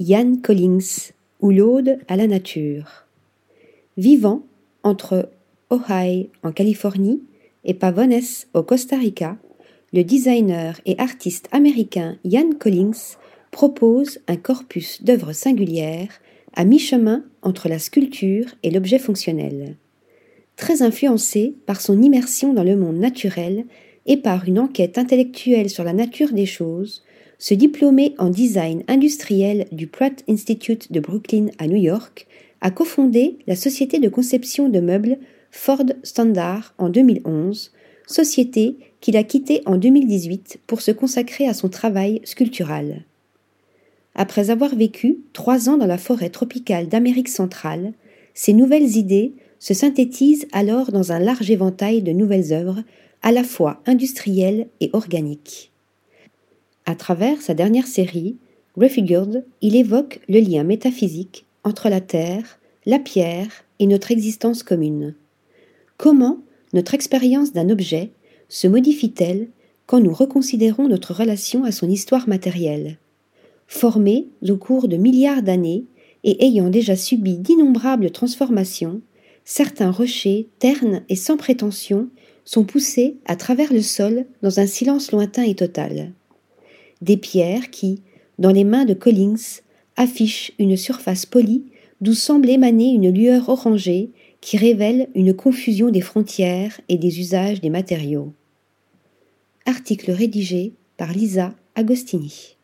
Ian Collins ou l'Aude à la nature. Vivant entre Ojai en Californie et Pavones au Costa Rica, le designer et artiste américain Ian Collins propose un corpus d'œuvres singulières à mi-chemin entre la sculpture et l'objet fonctionnel. Très influencé par son immersion dans le monde naturel et par une enquête intellectuelle sur la nature des choses, ce diplômé en design industriel du Pratt Institute de Brooklyn à New York a cofondé la société de conception de meubles Ford Standard en 2011, société qu'il a quittée en 2018 pour se consacrer à son travail sculptural. Après avoir vécu trois ans dans la forêt tropicale d'Amérique centrale, ses nouvelles idées se synthétisent alors dans un large éventail de nouvelles œuvres, à la fois industrielles et organiques. À travers sa dernière série, Refigured, il évoque le lien métaphysique entre la terre, la pierre et notre existence commune. Comment notre expérience d'un objet se modifie-t-elle quand nous reconsidérons notre relation à son histoire matérielle? Formé au cours de milliards d'années et ayant déjà subi d'innombrables transformations, certains rochers, ternes et sans prétention, sont poussés à travers le sol dans un silence lointain et total. Des pierres qui, dans les mains de Collins, affichent une surface polie d'où semble émaner une lueur orangée qui révèle une confusion des frontières et des usages des matériaux. Article rédigé par Lisa Agostini.